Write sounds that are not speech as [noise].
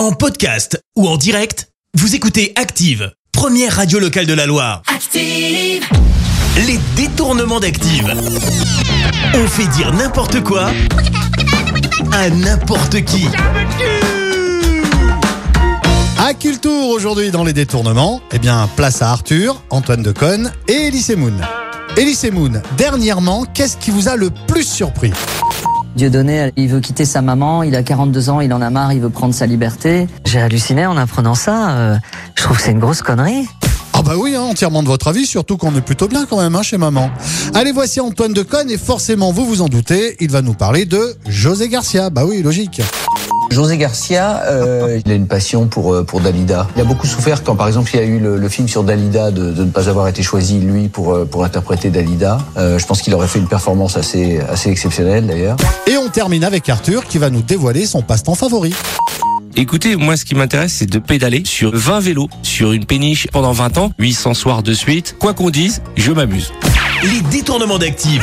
En podcast ou en direct, vous écoutez Active, première radio locale de la Loire. Active, Les détournements d'Active. On fait dire n'importe quoi à n'importe qui. À Cultour aujourd'hui dans les détournements, eh bien place à Arthur, Antoine Deconne et Elise Moon. Elise Moon, dernièrement, qu'est-ce qui vous a le plus surpris? Dieudonné, il veut quitter sa maman, il a 42 ans, il en a marre, il veut prendre sa liberté. J'ai halluciné en apprenant ça. euh, je trouve que c'est une grosse connerie. Ah bah oui, hein, entièrement de votre avis, surtout qu'on est plutôt bien quand même hein, chez maman. Allez, voici Antoine Deconne et forcément, vous vous en doutez, il va nous parler de José Garcia. Bah oui, logique. José Garcia, euh, [laughs] il a une passion pour euh, pour Dalida. Il a beaucoup souffert quand, par exemple, il y a eu le, le film sur Dalida de, de ne pas avoir été choisi lui pour euh, pour interpréter Dalida. Euh, je pense qu'il aurait fait une performance assez assez exceptionnelle d'ailleurs. Et on termine avec Arthur qui va nous dévoiler son passe-temps favori. Écoutez, moi ce qui m'intéresse c'est de pédaler sur 20 vélos sur une péniche pendant 20 ans, 800 soirs de suite. Quoi qu'on dise, je m'amuse. Les détournements d'Active.